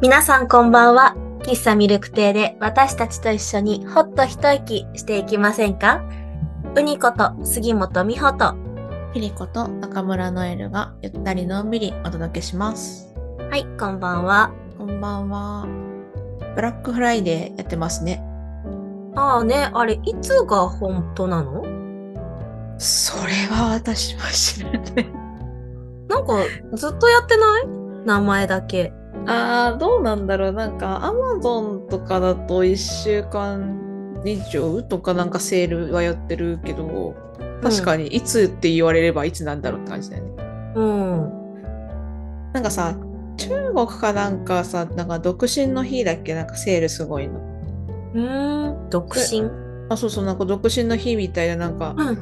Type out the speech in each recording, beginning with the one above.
皆さんこんばんは。喫茶ミルク亭で私たちと一緒にほっと一息していきませんか？うにこと杉本美穂と。ピリコと中村ノエルがゆったりのんびりお届けします。はい、こんばんは。こんばんは。ブラックフライデーやってますね。ああね、あれ、いつが本当なの？それは私は知らない。なんか、ずっとやってない？名前だけ。あー、どうなんだろう。なんか、アマゾンとかだと1週間以上とかなんかセールはやってるけど、確かにいつって言われればいつなんだろうって感じだよね。うん。なんかさ、中国かなんかさ、なんか独身の日だっけ？なんかセールすごいの。うーん、独身？あ、そうそう、なんか独身の日みたいな、なんか、うん。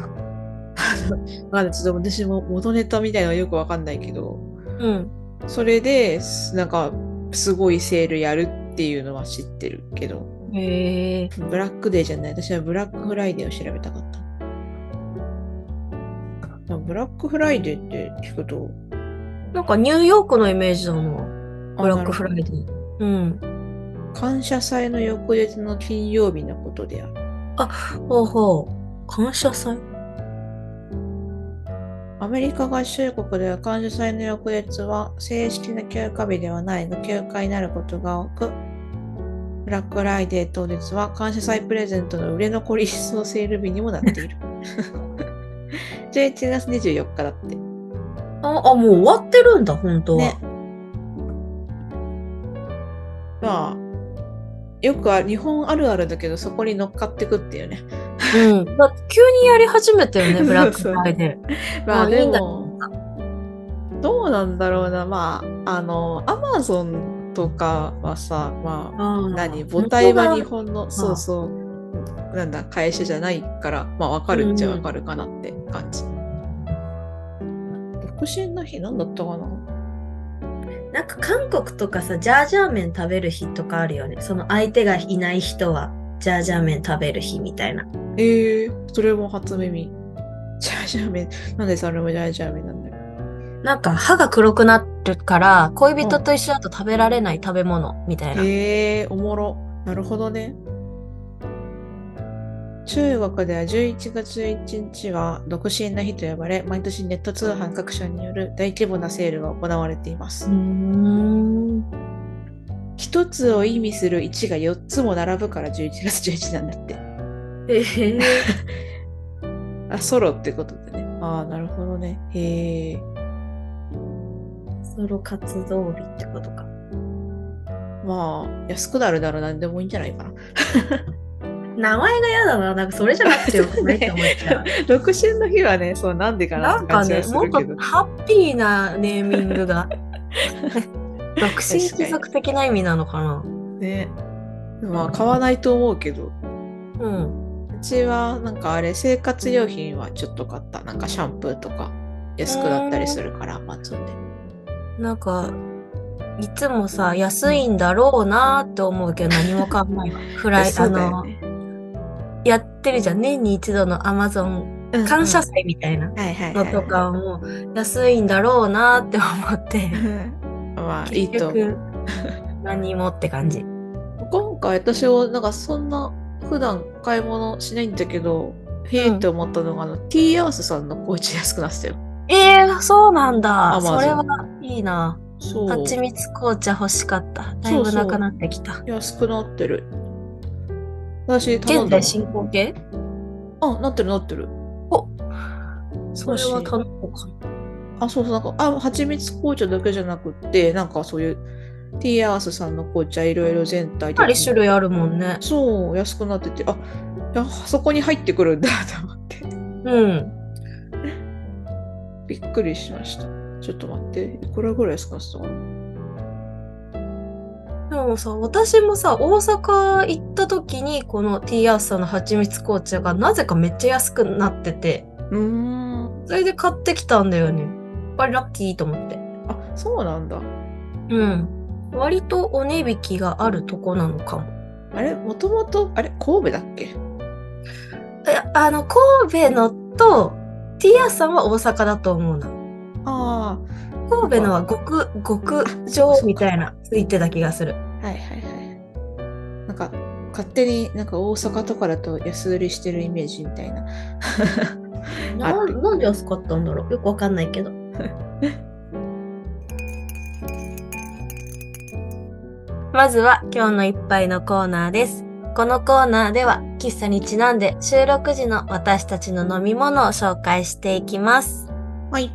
まだちょっと私も元ネタみたいなのはよくわかんないけど、うん。それで、すなんか、すごいセールやるっていうのは知ってるけど、へえ。ブラックデーじゃない。私はブラックフライデーを調べたかった。あブラックフライデーって聞くと、なんかニューヨークのイメージだな。あブラックフライデー。うん。感謝祭の翌日の金曜日のことである。ほうほう。感謝祭？アメリカ合衆国では感謝祭の翌日は正式な休暇日ではないが休暇になることが多く、ブラックフライデー当日は感謝祭プレゼントの売れ残り一層セール日にもなっている。11月24日だって。あ、あ、もう終わってるんだ、本当は。ねまあ、よくあ日本あるあるだけどそこに乗っかってくっていうね。うん。だ急にやり始めたよね、ブラックフライデー。まあでも、どうなんだろうな。まあ、あの、アマゾンとかはさ、まあ、何？母体は日本本の、そうそう、なんだ、会社じゃないから、まあ、わかるっちゃわかるかなって感じ。独身の日なんだったかな？なんか韓国とかさ、ジャージャー麺食べる日とかあるよね。その相手がいない人は、ジャージャー麺食べる日みたいな。ええそれも初耳。ジャージャー麺。なんでそれもジャージャー麺なんだろう。なんか歯が黒くなるから、恋人と一緒だと食べられない食べ物みたいな。へえおもろ。なるほどね。中国では11月11日は独身の日と呼ばれ、毎年ネット通販各社による大規模なセールが行われていますうー。ん。一つを意味する1が4つも並ぶから11月11なんだって。えー、あ、ソロってことでね。ああ、なるほどね。へえ。ソロ活動日ってことか。まあ、安くなるなら何でもいいんじゃないかな。名前が嫌だな。なんかそれじゃなくてよくない？って思っちゃう。独身の日はね、そうなんでかななんかねもっと。ハッピーなネーミングが。独身貴族的な意味なのかな？ね。まあ、買わないと思うけど。うん。うちは、なんかあれ、生活用品はちょっと買った。なんかシャンプーとか安くなったりするから、アマゾンで。なんか、いつもさ、安いんだろうなって思うけど何も買わないわ。フライ、そあの。やってるじゃん。年に一度のアマゾンうん感謝祭みたいな。のとかも安いんだろうなって思って、まあ、いいと何もって感じ。今回私はなんかそんな普段買い物しないんだけど、へえって思ったのが、あの、ティーアースさんの紅茶安くなってたよ。ええー、そうなんだ。それはいいな。そう。蜂蜜紅茶欲しかった。だいぶなくなってきた。安くなってる。私頼んだの。現在進行形？あ、なってるなってる。それは頼もうかな。あ、そうそう、なんか、あ、蜂蜜紅茶だけじゃなくって、なんかそういう、ティーアースさんの紅茶いろいろ全体かなり種類あるもんね。そう、安くなってて、あ、いや、そこに入ってくるんだ と思って、うん。びっくりしました。ちょっと待って、いくらぐらい安くなってたかなでもさ、私もさ、大阪行った時に、このティーアースさんの蜂蜜紅茶がなぜかめっちゃ安くなってて、うーん。それで買ってきたんだよね。やっぱりラッキーと思って。あ、そうなんだ。うん。割とお値引きがあるとこなのかも。あれ、もともと、あれ、神戸だっけ？え、あの、神戸のと、ティーアースさんは大阪だと思うな。ああ、神戸のは極、極上みたいなついてた気がする。はいはいはい。なんか、勝手になんか大阪とかだと安売りしてるイメージみたいな。ななんで安かったんだろう？よくわかんないけど。まずは今日の一杯のコーナーです。このコーナーでは喫茶にちなんで収録時の私たちの飲み物を紹介していきます。はい。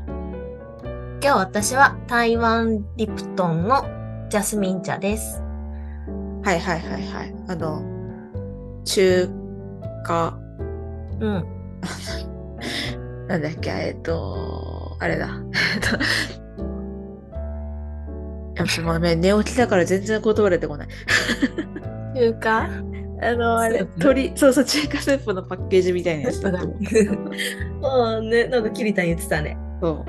今日私は台湾リプトンのジャスミン茶です。はいはいはいはい。あの、中華、うん。なんだっけ、えっと、あれだ。えっと、やっぱもうね、寝起きだから全然言葉出てこない。中華？あの、あれスー、プ鶏、そうそう、中華スープのパッケージみたいなやつだと思う。ね、なんかキリタン言ってたね。そう。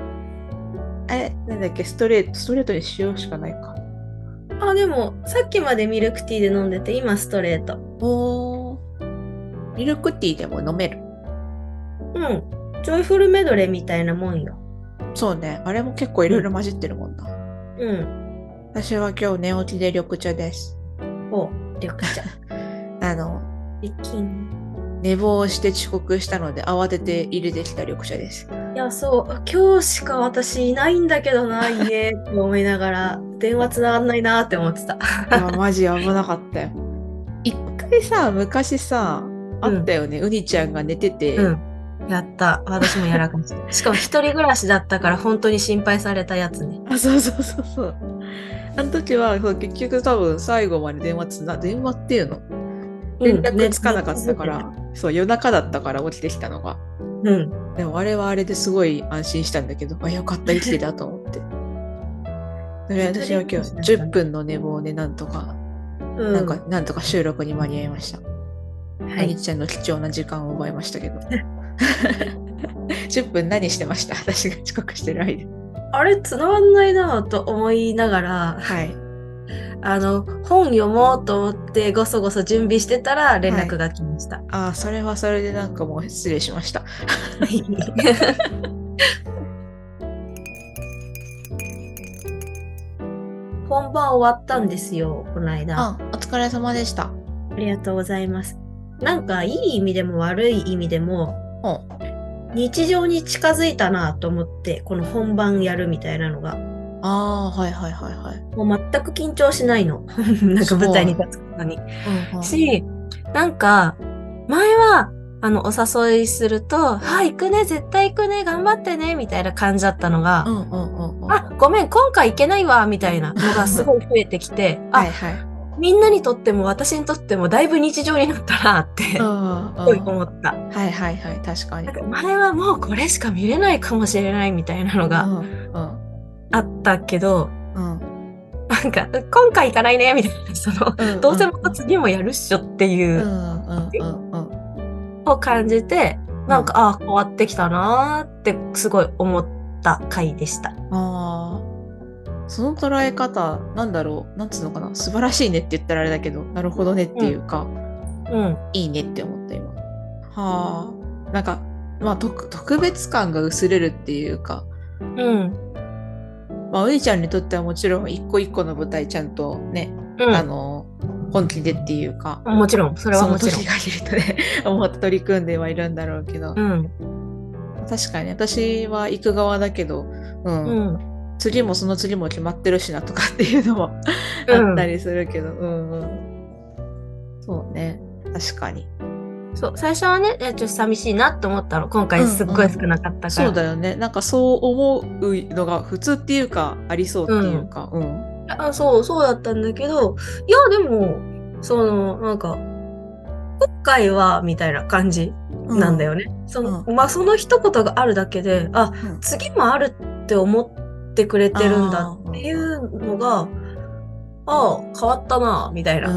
あれ、なんだっけ、ストレート、ストレートに塩しかないか。あ、でもさっきまでミルクティーで飲んでて今ストレート。おー。ミルクティーでも飲める？うん。ジョイフルメドレーみたいなもんよ。そうね。あれも結構いろいろ混じってるもんな。うん。私は今日寝起きで緑茶です。お、緑茶。あの。寝坊して遅刻したので慌てて入れてきた緑茶です。いや、そう、今日しか私いないんだけどな、家って思いながら、電話つながんないなって思ってた。いや、マジ危なかったよ。一回さ、昔さ、あったよね。うにちゃんが寝てて、うん。やった。私もやらかした。しかも一人暮らしだったから本当に心配されたやつね。あ、そうそうそうそう。あの時はそう結局多分最後まで電話つな、電話っていうの？連絡つかなかったから、そう、夜中だったから起きてきたのが。うん。でもあれはあれですごい安心したんだけど、あ、よかった、生きてたと思って。私は今日10分の寝坊でなんとか、うん。なんか、なんとか収録に間に合いました。はい。ちゃんの貴重な時間を奪いましたけど。10分何してました？私が遅刻してる間。あれ、つながんないなと思いながら、はい。あの、本読もうと思ってごそごそ準備してたら連絡が来ました。ああ、それはそれでなんかもう失礼しました。本番終わったんですよ、この間。あ、お疲れ様でした。ありがとうございます。なんかいい意味でも悪い意味でもうん。日常に近づいたなと思ってこの本番やるみたいなのがああ、はいはいはいはい。もう全く緊張しないの。なんか舞台に立つことに。うんうんし、なんか前はあのお誘いすると「はい行くね絶対行くね頑張ってね」みたいな感じだったのがうんうんうんうん。あ、ごめん、今回行けないわ、みたいなのが すごい増えてきて、あ、はいはい。みんなにとっても私にとってもだいぶ日常になったなって、すうんごい思った。はいはいはい、確かに。か前はもうこれしか見れないかもしれないみたいなのがうんあったけど、うんうんなんか、今回行かないね、みたいな、その、うんどうせまた次もやるっしょっていううんうんうんうんを感じて、なんか、ああ、変わってきたなーってすごい思った回でした。ああ。その捉え方、なんだろう、なんつうのかな、素晴らしいねって言ったらあれだけど、なるほどねっていうか、うん。いいねって思った今。はあ。なんか、まあ特特別感が薄れるっていうか、うん。まあ、ういちゃんにとってはもちろん一個一個の舞台ちゃんとね、うん。あの、本気でっていうか、もちろん、それはもちろん。がいるとね、思って取り組んではいるんだろうけど、うん。確かに私は行く側だけど、うん、うん。次もその次も決まってるしなとかっていうのもあったりするけど、うんうん。そうね、確かに。そう、最初はね、ちょっと寂しいなって思ったの。今回すっごい少なかったから。そうだよね。なんかそう思うのが普通っていうか、ありそうっていうか、うん。あそう、そうだったんだけど、いや、でも、その、なんか、今回は、みたいな感じなんだよね。その、まあ、その一言があるだけで、あ、うん次もあるって思ってくれてるんだっていうのが、ああ、変わったな、みたいな。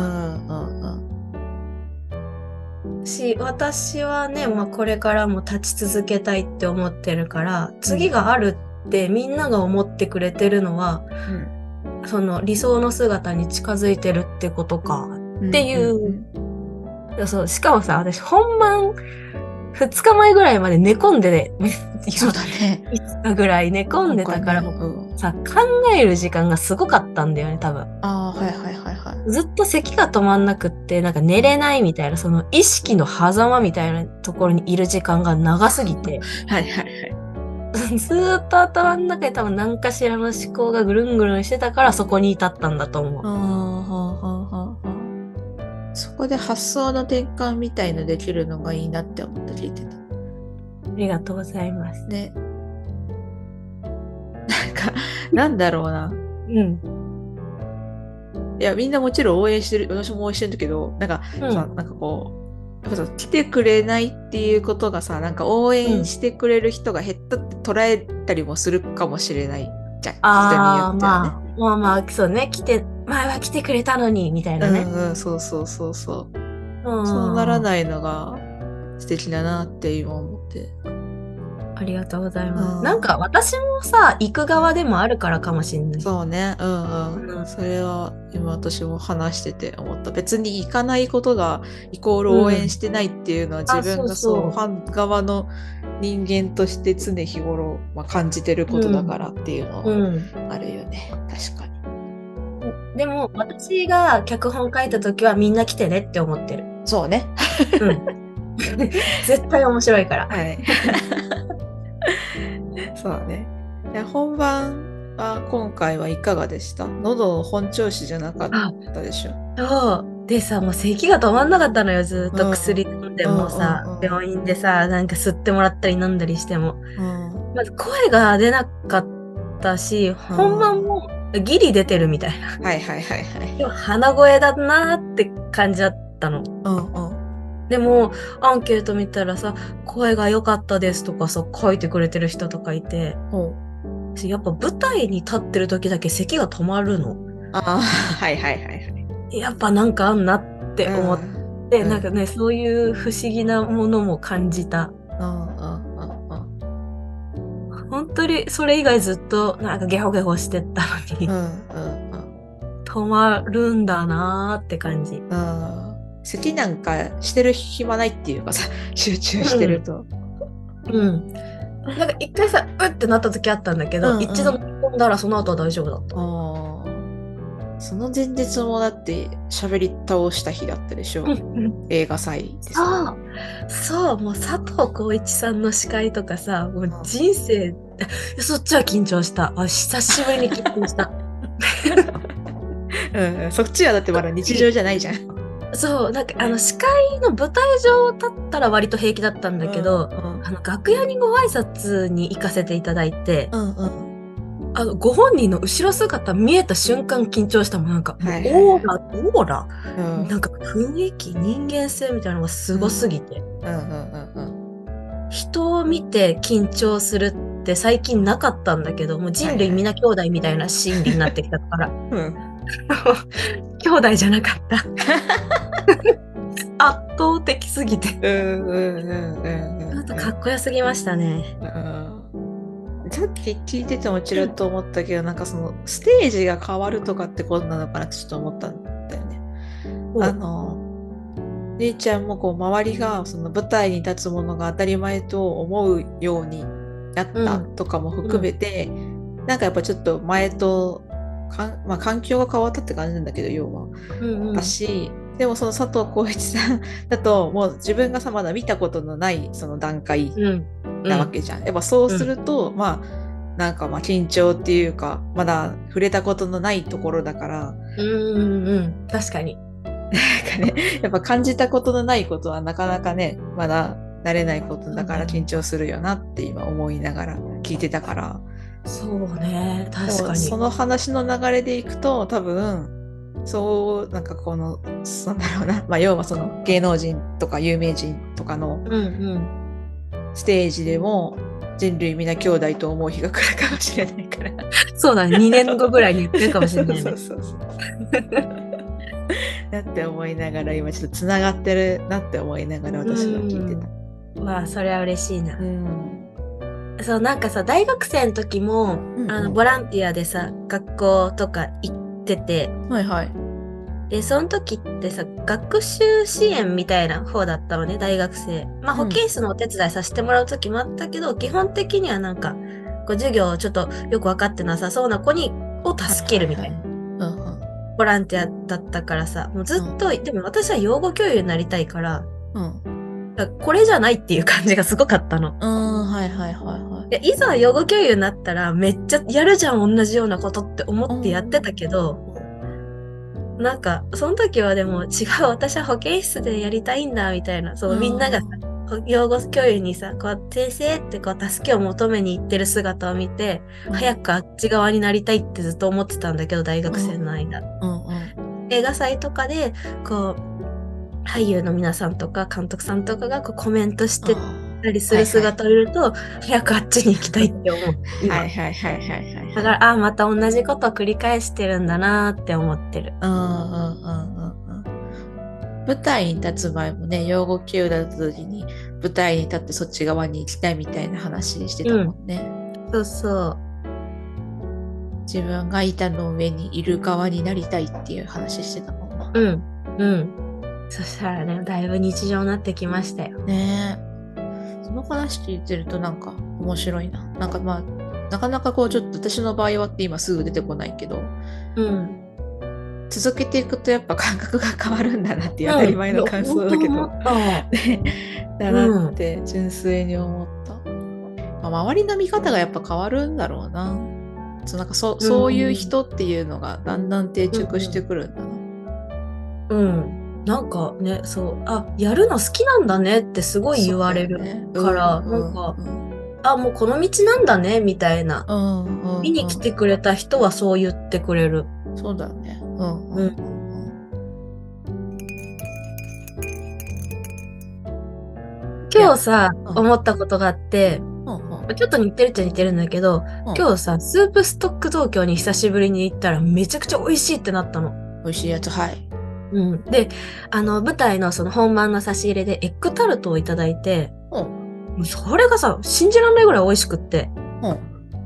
うんうんうんし、私はね、まあ、これからも立ち続けたいって思ってるから、次があるってみんなが思ってくれてるのは、その理想の姿に近づいてるってことか。うんっていういやそう、しかもさ、私本番2日前ぐらいまで寝込んで、そうだね。5日ぐらい寝込んでたから、ねうんさ、考える時間がすごかったんだよね、多分。ああ、はいはいはいはい。ずっと咳が止まんなくって、なんか寝れないみたいな、その意識の狭間みたいなところにいる時間が長すぎて、はいはいはい。ずーっと頭の中で多分何かしらの思考がぐるんぐるんしてたからそこに至ったんだと思う。ああ、はあはあはあこで発想の転換みたいのできるのがいいなって思って聞いてた。ありがとうございます。ね。なんか、なんだろうな。うん。いや、みんなもちろん応援してる、私も応援してるんだけど、なんか、うんさ、なんかこう、やっぱさ、来てくれないっていうことがさ、なんか応援してくれる人が減ったって捉えたりもするかもしれないじゃん。人によってはね。まあ、まあまあ、そうね、来て、前は来てくれたのに、みたいなね。うんうん、そうそうそうそう。うんそうならないのが素敵だなって今思って。ありがとうございうんます。なんか私もさ、行く側でもあるからかもしんない。そうね、うんうん。うんそれは今私も話してて思った。別に行かないことがイコール応援してないっていうのは自分があそうファン側の人間として常日頃、まあ、感じてることだからっていうのはうん。あるよね。確かに。でも、私が脚本書いた時はみんな来てねって思ってる。そうね。うん。絶対面白いから。はい。そうね。いや本番は今回はいかがでした？喉本調子じゃなかったでしょ？そう。でさ、もう咳が止まんなかったのよ、ずっと薬飲んでもさ、うんうんうん病院でさ、なんか吸ってもらったり飲んだりしても。うんまず声が出なかったし、本番もギリ出てるみたいな。はいはいはいはい。でも鼻声だなーって感じだったの。うんうん。でも、アンケート見たらさ、声が良かったですとかさ、書いてくれてる人とかいて、ほうやっぱ舞台に立ってる時だけ咳が止まるの。ああ、はいはいはいはい。やっぱなんかあんなって思っうんて、うんなんかね、そういう不思議なものも感じた。うんうんうんうん本当にそれ以外ずっとなんかゲホゲホしてったのに、うんうん止まるんだなーって感じ。うんうん。好きなんかしてる暇ないっていうかさ、集中してると。うん。なんか一回さ、うってなった時あったんだけど、うんうん一度飲んだらその後は大丈夫だった。その前日もだって喋り倒した日だったでしょ。映画祭でさ。そう、そう、もう佐藤浩市さんの司会とかさ、もう人生、そっちは緊張した。あ、久しぶりに緊張した。うんうん、そっちはだってまだ日常じゃないじゃん。そう、なんかあの司会の舞台上立ったら割と平気だったんだけど、うん。あの楽屋にご挨拶に行かせていただいて、うんうん。あのご本人の後ろ姿見えた瞬間緊張したもん。なんか、はいはいオーラ、オーラ、うん。なんか雰囲気、人間性みたいなのがすごすぎて、うんうんうん人を見て緊張するって最近なかったんだけど、もう人類皆兄弟みたいな心理になってきたから、うん。兄弟じゃなかった。圧倒的すぎて。うんうんうんうんうん。あとかっこよすぎましたね。うんさっき聞いててもちらっと思ったけど、なんかそのステージが変わるとかってことなのかなってちょっと思ったんだよね。あの姉ちゃんもこう周りがその舞台に立つものが当たり前と思うようになったうんとかも含めて、なんかやっぱちょっと前とかん、まあ、環境が変わったって感じなんだけど要は。うんうん。だし、でもその佐藤浩市さん だともう自分がさまだ見たことのないその段階うん。なわけじゃん。やっぱそうすると、まあなんかまあ緊張っていうかまだ触れたことのないところだから。うんうんうん。確かに。なんかねやっぱ感じたことのないことはなかなかねまだ慣れないことだから緊張するよなって今思いながら聞いてたからそうね確かに。その話の流れでいくと多分そうなんかこのなんだろうな、まあ、要はその芸能人とか有名人とかのうんうん。ステージでも人類皆兄弟と思う日が来るかもしれないから。そうだね2年後ぐらいに言ってるかもしれないね そう。そうそう。だって思いながら今ちょっとつながってるなって思いながら私は聞いてた。まあそれは嬉しいな。うん。そうなんかさ大学生の時も、うんあのボランティアでさ学校とか行ってて。はいはい。で、その時ってさ、学習支援みたいな方だったのね、大学生。まあ、うん。保健室のお手伝いさせてもらう時もあったけど、基本的にはなんか、こう授業ちょっとよく分かってなさそうな子に、を助けるみたいな。うんうん。ボランティアだったからさ、もうずっと、でも私は養護教諭になりたいから、うん。だからこれじゃないっていう感じがすごかったの。うんはいはいはいはい。でいざ養護教諭になったらめっちゃやるじゃん同じようなことって思ってやってたけど、なんかその時はでも違う私は保健室でやりたいんだみたいな。そう、うん。みんながさ養護教諭にさこう先生ってこう助けを求めに行ってる姿を見て、早くあっち側になりたいってずっと思ってたんだけど大学生の間、うんうん。映画祭とかでこう俳優の皆さんとか監督さんとかがこうコメントしてたりする姿を見ると、早くあっちに行きたいって思う。今はいはいはいはいはいだから、あ、また同じことを繰り返してるんだなって思ってる。うんうんうんうんうん舞台に立つ前もね養護教諭だった時に舞台に立ってそっち側に行きたいみたいな話してたもんね、そうそう。自分が板の上にいる側になりたいっていう話してたもんな、うん。うん。そしたらね、だいぶ日常になってきましたよ。ねえ。その話聞いてるとなんか面白いな。なんかまあなかなかこうちょっと私の場合はって今すぐ出てこないけど。うん。続けていくとやっぱ感覚が変わるんだなっていう当たり前の感想だけど、う だなって純粋に思った、まあ、周りの見方がやっぱ変わるんだろうな。そうなんかそそういう人っていうのがだんだん定着してくるんだな、うん。なんかね、そう、あ、やるの好きなんだねってすごい言われる。からなんかあ、もうこの道なんだね、みたいな。うんうんうん見に来てくれた人はそう言ってくれる。そうだね。うんうんうん今日さ、うん。思ったことがあって、うんうん。ちょっと似てるっちゃ似てるんだけど、うん。今日さ、スープストック東京に久しぶりに行ったらめちゃくちゃ美味しいってなったの。美味しいやつはいうん。で、あの、舞台のその本番の差し入れでエッグタルトをいただいて、うん。それがさ、信じらんないぐらい美味しくって、うん。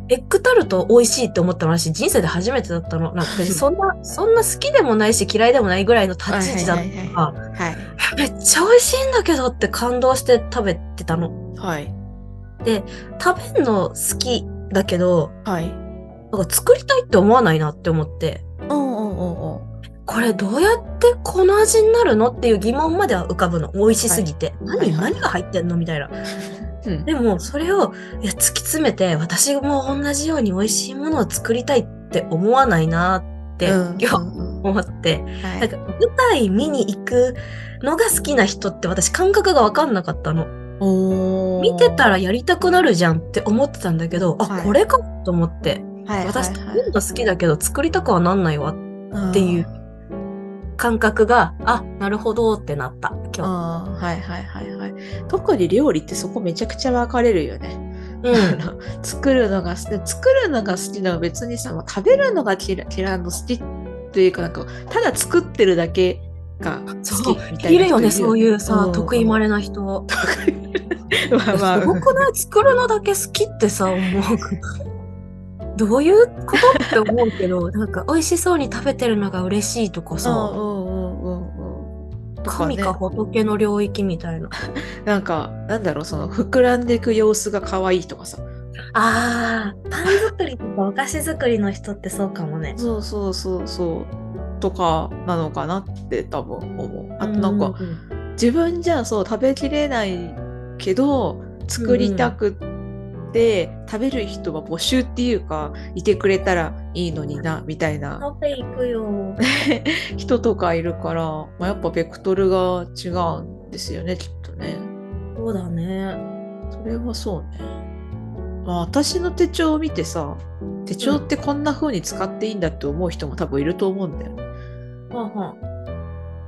エッグタルト美味しいって思ったの私人生で初めてだったの。なんか そんな、そんな好きでもないし嫌いでもないぐらいの立ち位置だった。から、はいめっちゃ美味しいんだけどって感動して食べてたの。はい。食べんの好きだけど、はい。なんか作りたいって思わないなって思って、これどうやってこの味になるのっていう疑問までは浮かぶの。美味しすぎて。何、はいはい何が入ってんのみたいな。うんでも、それを、いや、突き詰めて、私も同じように美味しいものを作りたいって思わないなって、うん今日うんうん思って。はいなんか、舞台見に行くのが好きな人って私感覚がわかんなかったの。見てたらやりたくなるじゃんって思ってたんだけど、あ、はいこれかと思って。はい私、はい食べるの好きだけど作りたくはなんないわはいっていう感覚が、あ、なるほどってなった、今日。あーはいはいはいはい。特に料理ってそこめちゃくちゃ分かれるよね、うん。作るのが好き作るのが好きなのは別にさ、まあ食べるのが嫌いの好きっていうかなんかただ作ってるだけが好きみたいな人いるよね、そういうさ、ん。得意まれな人。まあまあ。すごくない作るのだけ好きってさ、思う。どういうことって思うけど、なんか美味しそうに食べてるのが嬉しいとかさ、うんとかね。神か仏の領域みたいな。なんかなんだろうその膨らんでいく様子が可愛いとかさ。あー、パン作りとかお菓子作りの人ってそうかもね。そうそうそうそう。とかなのかなって多分思う。あとなんか、うう自分じゃそう食べきれないけど作りたくって、食べる人は募集っていうかいてくれたらいいのになみたいな。行くよ。人とかいるから、まあ、やっぱベクトルが違うんですよねきっとね。そうだね。それはそうね、まあ、私の手帳を見てさ手帳ってこんな風に使っていいんだって思う人も多分いると思うんだよね。はんはん。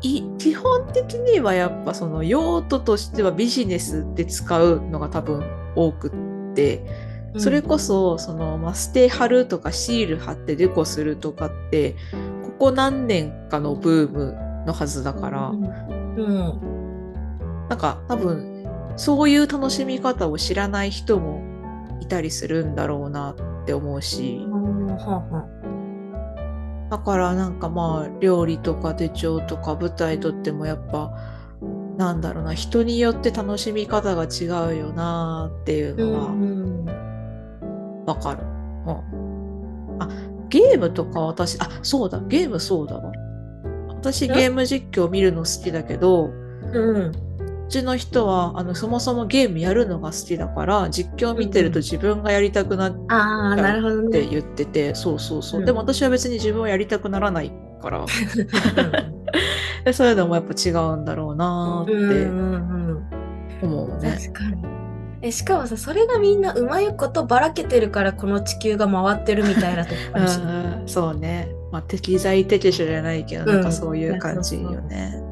い基本的にはやっぱその用途としてはビジネスで使うのが多分多くってそれこそその、まあ、ステ貼るとかシール貼ってデコするとかってここ何年かのブームのはずだから、うん。うん。なんか多分そういう楽しみ方を知らない人もいたりするんだろうなって思うしだからなんかまあ料理とか手帳とか舞台とってもやっぱなんだろうな人によって楽しみ方が違うよなっていうのはわかる。うん、あゲームとか私あそうだゲームそうだわ。私ゲーム実況見るの好きだけど、うん、ちの人はあのそもそもゲームやるのが好きだから実況見てると自分がやりたくなっちゃうって言ってて、ね、そうそうそう、うん、でも私は別に自分はやりたくならないから そういうのもやっぱ違うんだろうなって思うね。確かにえしかもさそれがみんなうまいことばらけてるからこの地球が回ってるみたいなとこかもしれない。そうね、まあ、適材適所じゃないけど、なんかそういう感じよね。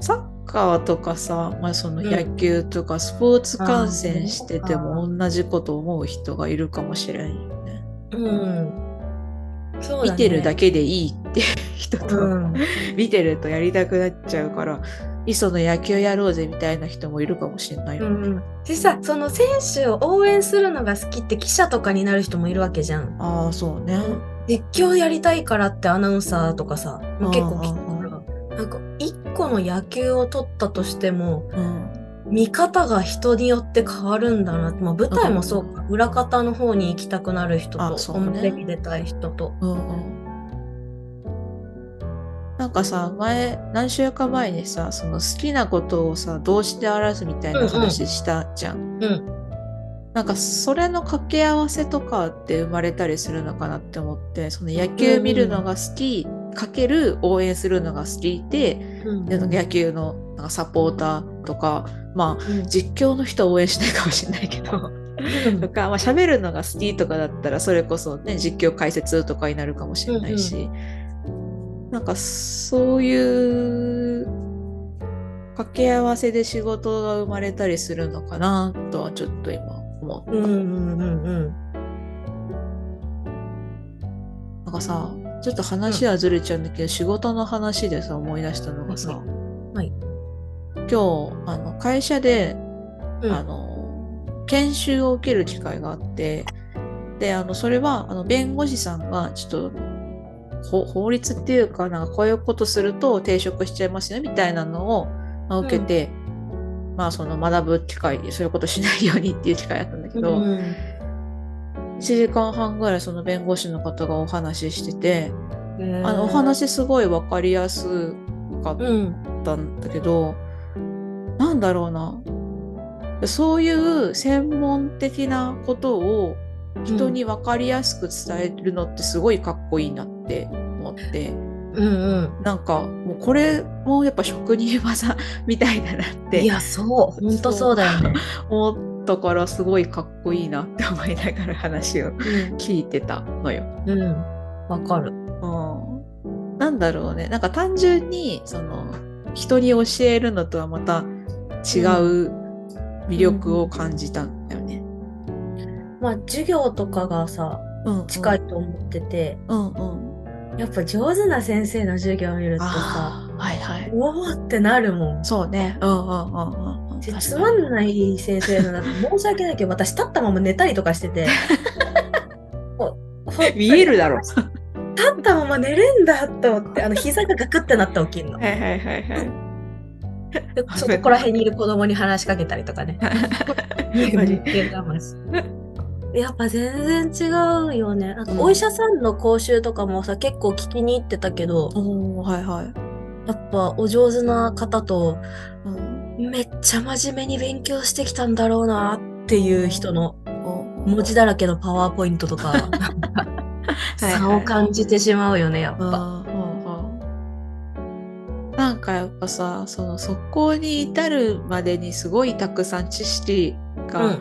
サッカーとかさ、まあ、その野球とかスポーツ観戦してても同じこと思う人がいるかもしれんよね。うんね、見てるだけでいいって 人と、うん、見てるとやりたくなっちゃうから磯の野球やろうぜみたいな人もいるかもしれないよね。うん、でさその選手を応援するのが好きって記者とかになる人もいるわけじゃん。ああそうね。実況やりたいからってアナウンサーとかさ結構聞くからなんか一個の野球を取ったとしても、うん、見方が人によって変わるんだな、まあ、舞台もそうか、うん、裏方の方に行きたくなる人と、ね、表に出たい人と。うんうんなんかさ前何週間前にさその好きなことをさ動詞で表すみたいな話したじゃん。うん、うん、なんかそれの掛け合わせとかって生まれたりするのかなって思ってその野球見るのが好き、うんかける応援するのが好きで、うん、野球のなんかサポーターとかまあ、うん、実況の人は応援しないかもしれないけど。とか、まあ、喋るのが好きとかだったらそれこそね実況解説とかになるかもしれないし、なんかそういう掛け合わせで仕事が生まれたりするのかなとはちょっと今思った。うんうんうんうん、なんかさちょっと話はずれちゃうんだけど、うん、仕事の話でさ思い出したのがさ、はい、今日あの会社で、うん、あの研修を受ける機会があってであのそれはあの弁護士さんがちょっと法律っていうか、なんかこういうことすると抵触しちゃいますよみたいなのを、まあ、受けて、うん、まあその学ぶ機会、そういうことしないようにっていう機会だったんだけど、うん、1時間半ぐらいその弁護士の方がお話ししてて、あのお話すごい分かりやすかったんだけど、うん、なんだろうな。そういう専門的なことを人に分かりやすく伝えるのってすごいかっこいいなって思って、うんうん、なんかもうこれもやっぱ職人技みたいだなっていやそう。本当そうだよね。思ったからすごいかっこいいなって思いながら話を聞いてたのよ。うん。わ、かる、うん、なんだろうね。なんか単純にその人に教えるのとはまた違う魅力を感じたんだよね。まあ授業とかがさ、うんうん、近いと思ってて、うんうん、やっぱ上手な先生の授業を見るとさ、はいはい、おおってなるもん。そうね。うんうんうんうん。つまんない先生の申し訳ないけど私立ったまま寝たりとかしてて 見えるだろ立ったまま寝れんだと思ってあの膝がガクってなって起きんの。はいはいはいはい。そこら辺にいる子供に話しかけたりとかね。やっぱ全然違うよね。なんかお医者さんの講習とかもさ、結構聞きに行ってたけど、はいはい。やっぱお上手な方と、うん、めっちゃ真面目に勉強してきたんだろうなっていう人の文字だらけのパワーポイントとか 差を感じてしまうよねやっぱ。なんかやっぱさその速攻に至るまでにすごいたくさん知識が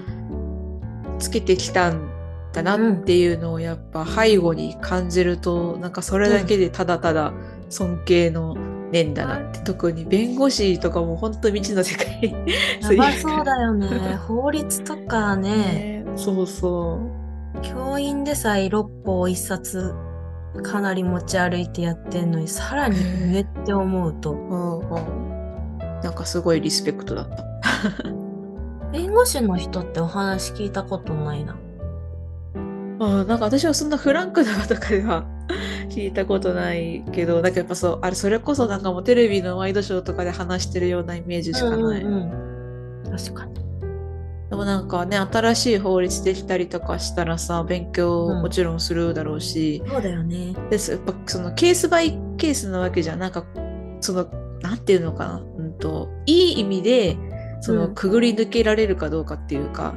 つけてきたんだなっていうのをやっぱ背後に感じると、うん、なんかそれだけでただただ尊敬の念だなって、うん、特に弁護士とかも本当未知の世界。やばそうだよね。法律とかね、ね、そうそう。教員でさえ六法一冊かなり持ち歩いてやってんのにさらに上って思うと、うんうん、なんかすごいリスペクトだった弁護士の人ってお話聞いたことないなあなんか私はそんなフランクなとかでは 聞いたことないけど、だけどやっぱそう、あれ、それこそなんかもうテレビのワイドショーとかで話してるようなイメージしかない。うんうんうん、確かに。でもなんかね、新しい法律できたりとかしたらさ、勉強もちろんするだろうし。うん、そうだよね。ですやっぱそのケースバイケースなわけじゃん。なんか、その、なんていうのかな。うんと、いい意味で、そのくぐり抜けられるかどうかっていうか、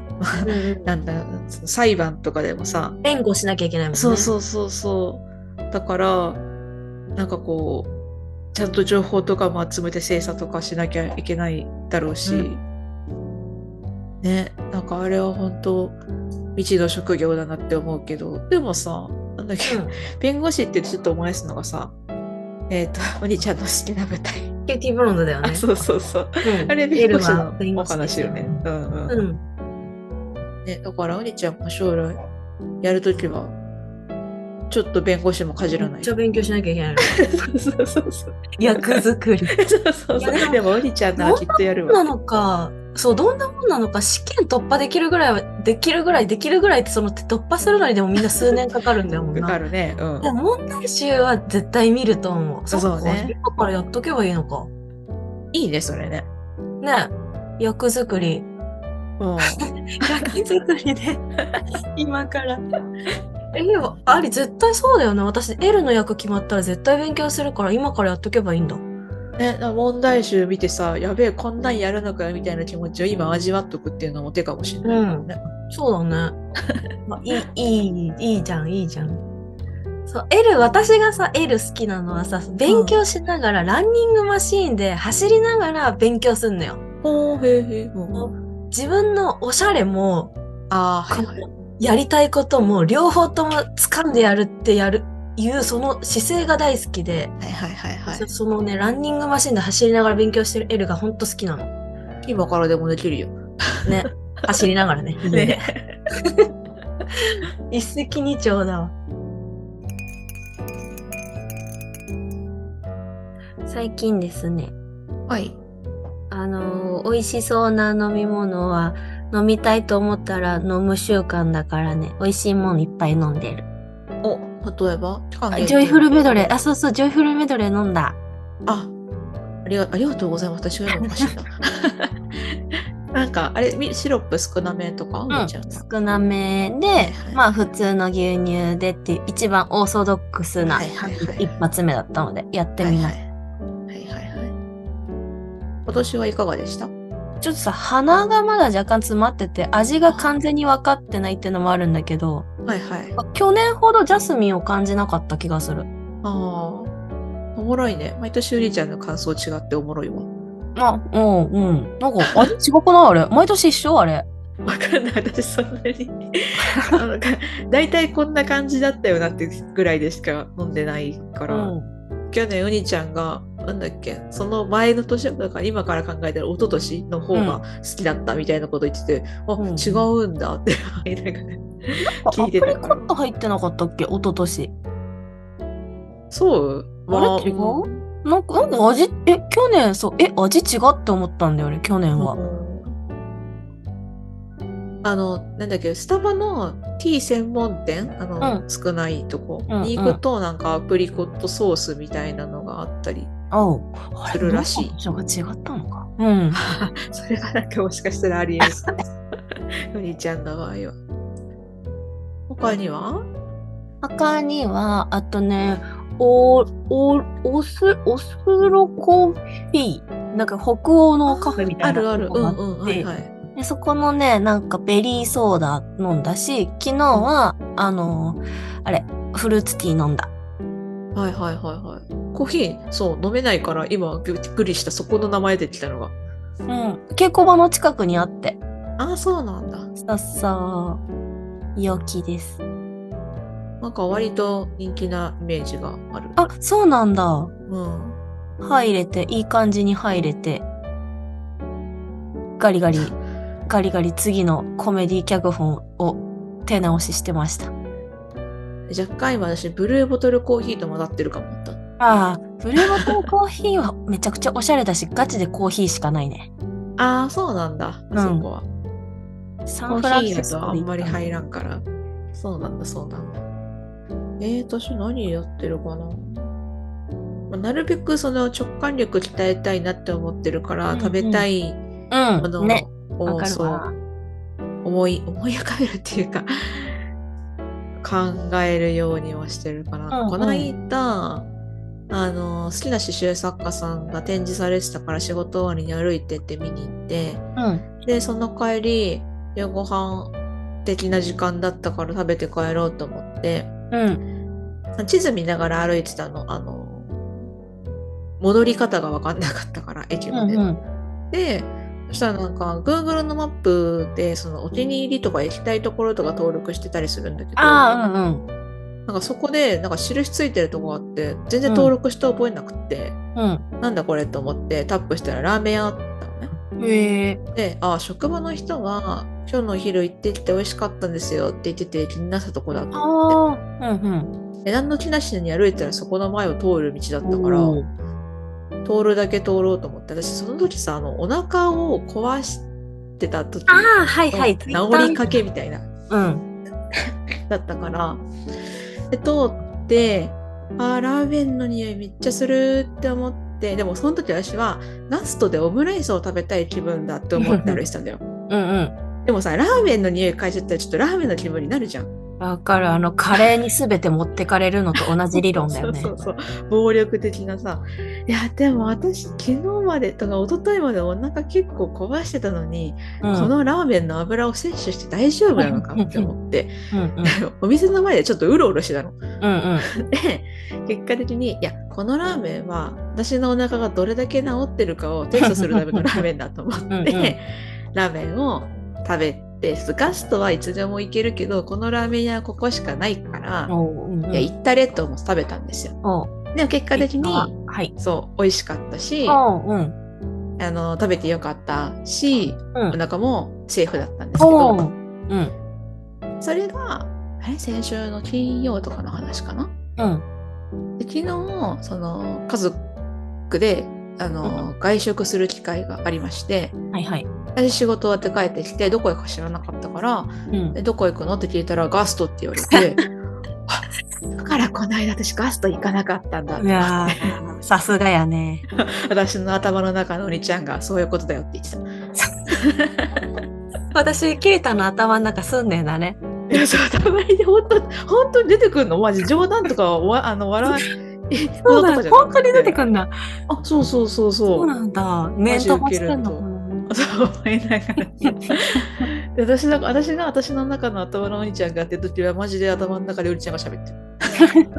うん、なんだ裁判とかでもさ弁護しなきゃいけないもんね。そうそうそうそう。だからなんかこうちゃんと情報とかも集めて精査とかしなきゃいけないだろうし、うん、ねなんかあれは本当未知の職業だなって思うけどでもさなんだっけ、うん、弁護士ってちょっと思い出すのがさえっ、ー、とお兄ちゃんの好きな舞台キューティーブロンドだよね。そうそうそう。うん、あれ弁護士のお話よね。うんうん。うん、ね、だからお兄ちゃんも将来やるときは、ちょっと弁護士もかじらない。めっちゃ勉強しなきゃいけないそうそうそうそう。役作り。そうそうそう。でもお兄ちゃんならきっとやるわ。どんなのか、そう、どんなもんなのか、試験突破できるぐらいは、できるぐらい、できるぐらいって、その突破するのにでもみんな数年かかるんだよもんな。かかるね。うん。でも問題集は絶対見ると思う。そうね。今からやっとけばいいのか。いいね、それね。ね役作り。うん。役作りで 今から。え、でも、あり、絶対そうだよね。私、L の役決まったら絶対勉強するから、今からやっとけばいいんだ。ね、問題集見てさ、やべえ、こんなんやるのかよみたいな気持ちを今味わっとくっていうのも手かもしれない、ね、うん。そうだね。まあ、いい、いい、いいじゃん、いいじゃん。そう、L、私がさ、L 好きなのはさ、勉強しながら、ランニングマシーンで走りながら勉強すんのよ。ほうへへへ自分のおしゃれも、あやりたいことも両方とも掴んでやるってやる、いうその姿勢が大好きで、はいはいはいはい。そのね、ランニングマシンで走りながら勉強してる L がほんと好きなの。今からでもできるよ。ね。走りながらね。ね 一石二鳥だわ。最近ですね。はい。あのー、美味しそうな飲み物は飲みたいと思ったら飲む習慣だからね、美味しいものいっぱい飲んでる。お、例えば？ジョイフルメドレー。あ、そうそう、ジョイフルメドレー飲んだ。あ、ありがありがとうございます。私はおかしいな。なんか、あれ、シロップ少なめとか、うん、少なめで、はいはい、まあ普通の牛乳でって一番オーソドックスな一発目だったので、やってみます。はいはい今年はいかがでした？ちょっとさ、鼻がまだ若干詰まってて、味が完全に分かってないっていうのもあるんだけど、はいはい。去年ほどジャスミンを感じなかった気がする。ああ。おもろいね。毎年ゆりちゃんの感想違っておもろいわ。あ、うん、うん。なんか、味違くない？あれ。毎年一緒？あれ。わかんない。私そんなに大体こんな感じだったよなってぐらいでしか飲んでないから。うん、去年うにちゃんがなんだっけ？その前の年だから今から考えたら一昨年の方が好きだったみたいなこと言ってて、うん、あ、違うんだって 聞いてたから。アプリコット入ってなかったっけ？一昨年そう。あれ？違う、なんか、なんか味、え、去年、そう、え、味違って思ったんだよね、去年は。うんあの、なんだっけ、スタバのティー専門店、あの、うん、少ないとこ？に行くと、なんかアプリコットソースみたいなのがあったりするらしい。が違ったのか？うん。それがなんかもしかしたらありえす。お兄ちゃんの場合は。他には？他には、あとね、お、お、おす、おすろコーヒー。なんか北欧のカフェみたいなあるある。うんうん。はいはい。でそこのね、なんかベリーソーダ飲んだし、昨日は、あのー、あれ、フルーツティー飲んだ。はいはいはいはい。コーヒー、そう、飲めないから今びっくりしたそこの名前できたのが。うん。稽古場の近くにあって。ああ、そうなんだ。そうそう。陽気です。なんか割と人気なイメージがある。あ、そうなんだ。うん。入れて、いい感じに入れて、ガリガリガリガリ次のコメディ脚本を手直ししてました。若干今私、ブルーボトルコーヒーと混ざってるかもった。ああ、ブルーボトルコーヒーはめちゃくちゃおしゃれだし、ガチでコーヒーしかないね。ああ、そうなんだ、あそこは。サンフランシスコあんまり入らんから。そうなんだ、そうなんだ。えー、私何やってるかな。まあなるべくその直感力鍛えたいなって思ってるから、うんうん食べたいものうん。ね。わを、そう。思い思い浮かべるっていうか考えるようにはしてるかな。うんうんこの間あの好きな刺繍作家さんが展示されてたから仕事終わりに歩いてって見に行ってうん。でその帰り夜ご飯的な時間だったから食べて帰ろうと思ってうん。地図見ながら歩いてたのあの戻り方が分かんなかったから駅うまで。んうん。でそしたらなんか Google のマップでそのお気に入りとか行きたいところとか登録してたりするんだけどああ、うんうん。なんかそこでなんか印ついてるとこがあって全然登録して覚えなくって、うん。なんだこれと思ってタップしたらラーメン屋あったのね。へえ。で、あ職場の人が今日のお昼行ってきて美味しかったんですよって言ってて気になったとこだと思って。ああ。うんうん。で何の気なしに歩いたらそこの前を通る道だったから通るだけ通ろうと思って私その時さあのお腹を壊してた時ああ、はいはい。治りかけみたいなうん。だったからで通ってあーラーメンの匂いめっちゃするって思ってでもその時私はガストでオムライスを食べたい気分だって思って歩いてたんだよ うんうん。でもさラーメンの匂い嗅いちゃったらちょっとラーメンの気分になるじゃんわかる。あの、カレーにすべて持ってかれるのと同じ理論だよね。そうそうそう暴力的なさいやでも私昨日までとか一昨日までお腹結構壊してたのに、うんこのラーメンの油を摂取して大丈夫なのかって思ってうんうん。お店の前でちょっとうろうろしてたの。うんうん。で結果的にいやこのラーメンは私のお腹がどれだけ治ってるかをテストするためのラーメンだと思ってラーメンを食べてガストはいつでも行けるけどこのラーメン屋はここしかないから、おううんうんいや行ったれと思って食べたんですよ。でも結果的にはい。そう美味しかったしおううん。あの食べてよかったし、うんお腹もセーフだったんですけど、うん。それがあれ？先週の金曜とかの話かな？うん。で昨日その家族であの、外食する機会がありましてはいはい。私仕事終わって帰ってきてどこ行くか知らなかったからうんで。どこ行くのって聞いたらガストって言われてあだからこの間私ガスト行かなかったんだいやーさすがやね。私の頭の中のお兄ちゃんがそういうことだよって言って 私、ケイタの頭の中住んでんだね。たいやそうたまに本当本当に出てくるの？マジ冗談とかわあの笑いそうだ、本当に出てるくんだ。あそうそうそうそう。そうなんだ。面ともしてんの。そう。思いなが私の私が私の中の頭のお兄ちゃんがやってる時はマジで頭の中でう。りちゃんが喋ってる。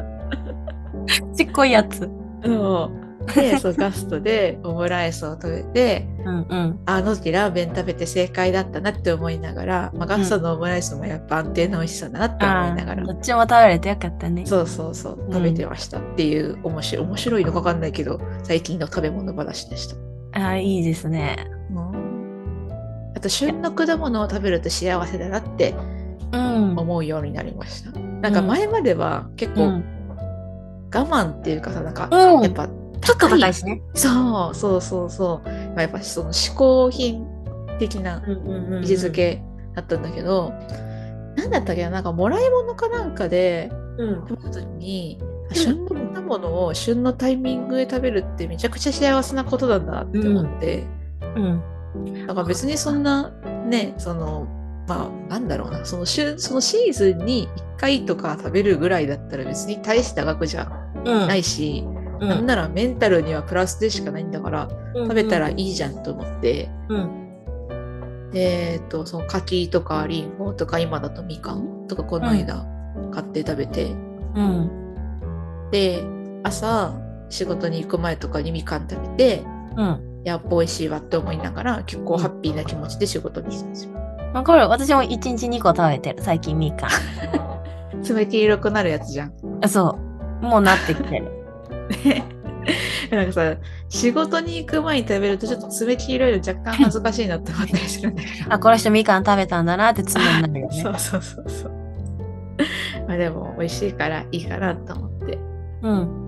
ちっこいやつ。う。んで そうガストでオムライスを食べてうんうん。あの時ラーメン食べて正解だったなって思いながら、まあ、ガストのオムライスもやっぱ安定の美味しさだなって思あいながらあ、どっちも食べれてよかったね。そうそうそう食べてましたっていう面白い面白いのかわかんないけど最近の食べ物話でした。ああ、いいですね。あと旬の果物を食べると幸せだなってうん。思うようになりました。なんか前までは結構うん。我慢っていうかさなんかうんやっぱちょっと高いしね。そうそうそうそうまあやっぱその嗜好品的な位置づ。けだったんだけど、なんだったっけななんかもらい物かなんかでうん。に旬の果物を旬のタイミングで食べるってめちゃくちゃ幸せなことなんだなって思って、うん。なんか別にそんなねそのまあなんだろうなその旬そのシーズンに1回とか食べるぐらいだったら別に大した額じゃうん。ないし、うん。なんならメンタルにはプラスでしかないんだから食べたらいいじゃんと思って、うん。でえっとその柿とかリンゴとか今だとみかんとかこの間買って食べて、うん。で朝仕事に行く前とかにみかん食べてうん。やっぱ美味しいわって思いながら結構ハッピーな気持ちで仕事にしてるんですよ。わかる。私も1日2個食べてる。最近みかん。爪黄色くなるやつじゃん。あそう。もうなってきてる。なんかさ仕事に行く前に食べるとちょっと爪黄色いの若干恥ずかしいなって思ったりするんだけど。あ、この人みかん食べたんだなってつもりになるよね。そうそうそうそう。まあでも美味しいからいいかなと思って。うん。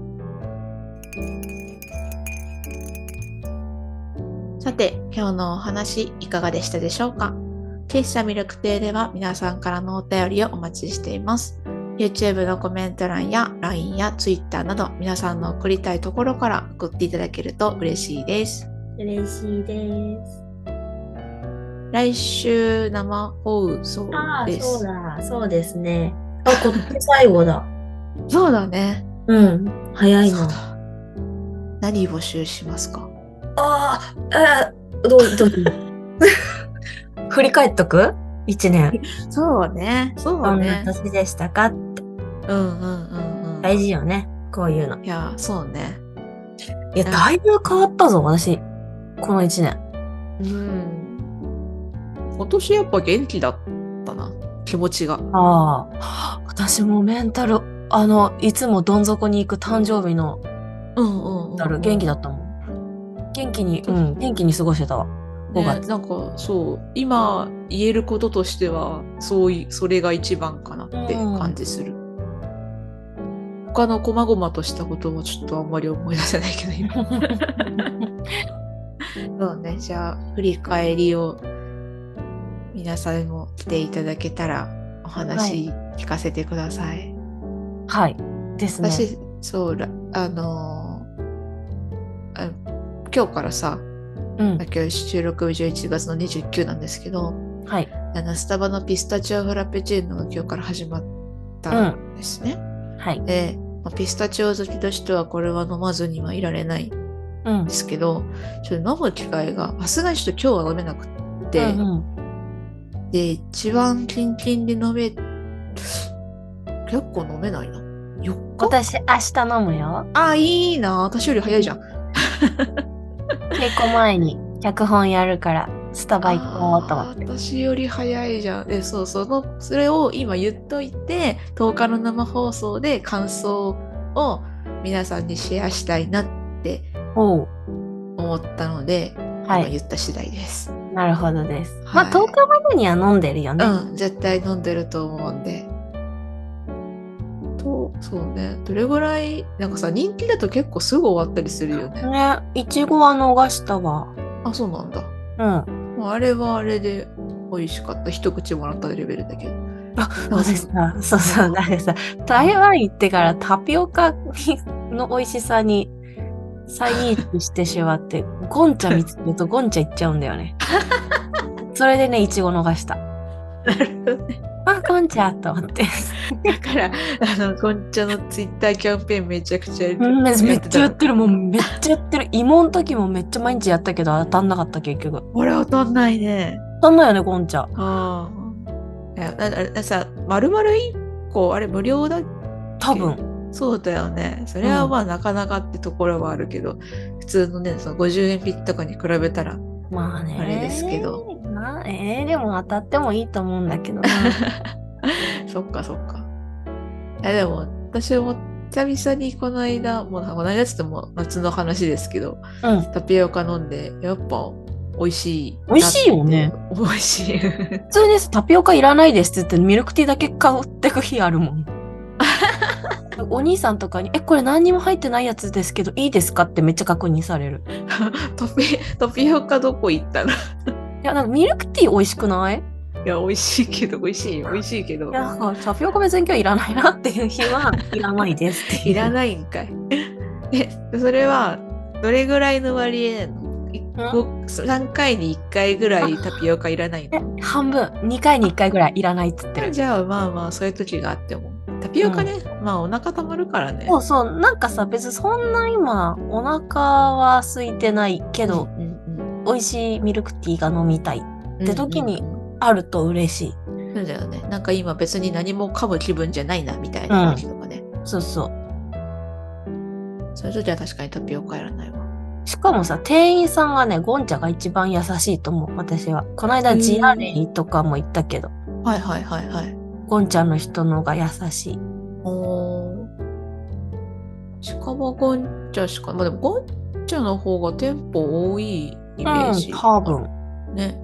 さて、今日のお話いかがでしたでしょうか？喫茶ミルク亭では皆さんからのお便りをお待ちしています。YouTube のコメント欄や LINE や Twitter など皆さんの送りたいところから送っていただけると嬉しいです。嬉しいです。来週生放送ああ、です。そうだ。そうですね。あ、こっち最後だ。そうだね。うん。早いな。何募集しますか？ああ、あーどう、どう 振り返っとく？一年。そうね。そうどんなね。年でしたか？うんうんうんうん。大事よね。こういうの。いや、そうね。いや、だいぶ変わったぞ、私。この一年。うん。今年やっぱ元気だったな。気持ちが。ああ。私もメンタル、あの、いつもどん底に行く誕生日のうんうんうん、メンタル、元気だったもん。元気に、うん、元気に過ごしてたわ。5ね、月。なんかそう今言えることとしてはそういそれが一番かなって感じする、他の細々としたこともちょっとあんまり思い出せないけど今 そうねじゃあ振り返りを皆さんも来ていただけたらお話聞かせてください、はい。ですね。私そうらあのーあ今日からさうん。今日収録日11月の29なんですけどはい。あのスタバのピスタチオフラペチーノが今日から始まったんですね。はい。で、まあピスタチオ好きとしてはこれは飲まずにはいられないんうんで。すけど、ちょっと飲む機会がさすがにちょっと今日は飲めなくって、うんうんで、一番キンキンで飲め、結構飲めないな。4日？私、明日飲むよ。あ、いいな。私より早いじゃん。稽古前に脚本やるから、スタバ行こうと思って。私より早いじゃん。で、そうそうの、それを今言っといて、10日の生放送で感想を皆さんにシェアしたいなって。思ったので、はい。今言った次第です。なるほどです。はいまあ、10日までには飲んでるよね。うん、絶対飲んでると思うんで。と、そうね。どれぐらい、なんかさ、人気だと結構すぐ終わったりするよね。ね、いちごは逃したわ。あ、そうなんだ。うん。あれはあれで美味しかった。一口もらったレベルだけど。あ、私さ、そうそう、だからさ、台湾行ってからタピオカの美味しさに再認識してしまって、ゴンチャ見つけるとゴンチャ行っちゃうんだよね。それでね、いちご逃した。なるほどね。あ、ゴンチャと思って。だから、あの、こんちゃんのツイッターキャンペーンめちゃくちゃやうんめめっちゃやった。てる、もうめっちゃやってる。芋の時もめっちゃ毎日やったけど当たんなかった結局。俺当たんないね。当たんないよね、ゴンチャ。ああ。さ、まるまる一個、あれ無料だ多分。そうだよね。それはまあなかなかってところはあるけど、普通のね、その50円引きとかに比べたら、まあね。あれですけど。まあ、えー、でも当たってもいいと思うんだけどな。そっかそっか。いやでも、私も久々にこの間、もうこの間っつっても夏の話ですけど、うん。タピオカ飲んで、やっぱ美味しい。美味しいよね。美味しい。普通にタピオカいらないですって言ってミルクティーだけ買ってく日あるもん。お兄さんとかに、え、これ何にも入ってないやつですけど、いいですかってめっちゃ確認される。タピタピオカどこ行ったの？いいや、なんかミルクティー美味しくない？や、美味しいけど、美味しいよ。美味しいけどい。や、タピオカ別に今日いらないなっていう日は、いらないですっていう。いらないんかい。え、それは、どれぐらいの割合なの？いご ?3 回に1回ぐらいタピオカいらないえの半分、2回に1回ぐらいいらないっつってる。じゃあまあまあそういう時があっても。タピオカね、まあお腹たまるからね。そうそう、なんかさ、別にそんな今、お腹は空いてないけど、うんうん美味しいミルクティーが飲みたい。うんって時にあると嬉しい。そうだよね。なんか今別に何も噛む気分じゃないなみたいな時とかね。そうそう。そういう時は確かにタピオカやらないわ。しかもさ、店員さんがね、ゴンチャが一番優しいと思う、私は。この間、ジアレイとかも言ったけど、はいはいはいはい。ゴンチャの人の方が優しい。おー。近場ゴンチャしか、まあでもゴンチャの方が店舗多いイメージ。うん、多分。ね。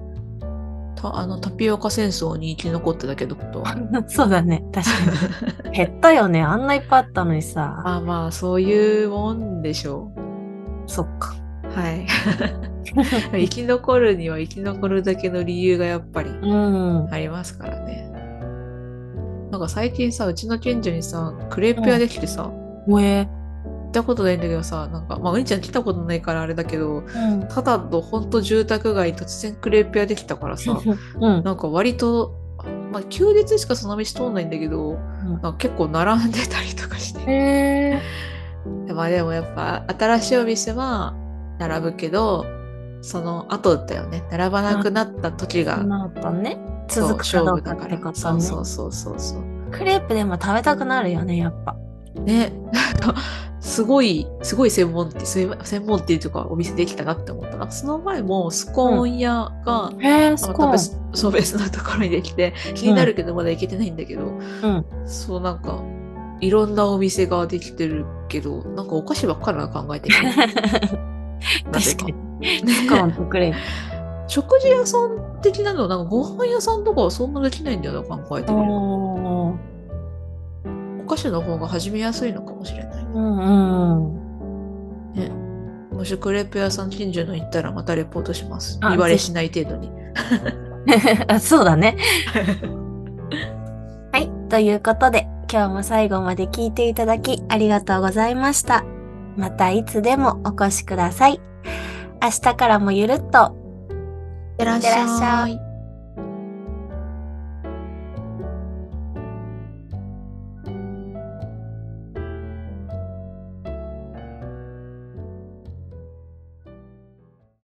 たあのタピオカ戦争に生き残ってたけどことは。そうだね、確かに。減ったよね、あんないっぱいあったのにさ。まあまあそういうもんでしょそっか。う。はい。生き残るには生き残るだけの理由がやっぱりうん。ありますからね。なんか最近さ、うちの近所にさ、クレープ屋できてさ、おえ。行ったことないんだけどさ、なんか、まあ、うにちゃん来たことないからあれだけど、うん。ただのほんと住宅街に突然クレープ屋できたからさ、うん。なんか割と、まあ、休日しかその道通んないんだけど、なんか結構並んでたりとかして。まあでもやっぱ新しいお店は並ぶけど、その後だよね。並ばなくなった時が、なったね。続くかどうか勝負だから。ね。そうそうそうそうそう。クレープでも食べたくなるよね、やっぱ。ね、すごい、すごい専門店、専専門店というかお店できたなって思った。なその前もスコーン屋が、へえ、あすごい。の多分そう別のところにできて、気になるけどまだ行けてないんだけど、うん。そうなんか、いろんなお店ができてるけど、なんかお菓子ばっかりな考えてる。確かに。スコーンとクレープ。食事屋さん的なの、なんかご飯屋さんとかはそんなできないんだよな、考えてみるお菓子の方が始めやすいのかもしれない。うんうん。ね。もしクレープ屋さん近所の行ったらまたレポートします。あ見バレしない程度に。あ そうだね。はい。ということで、今日も最後まで聞いていただきありがとうございました。またいつでもお越しください。明日からもゆるっといってらっしゃいい。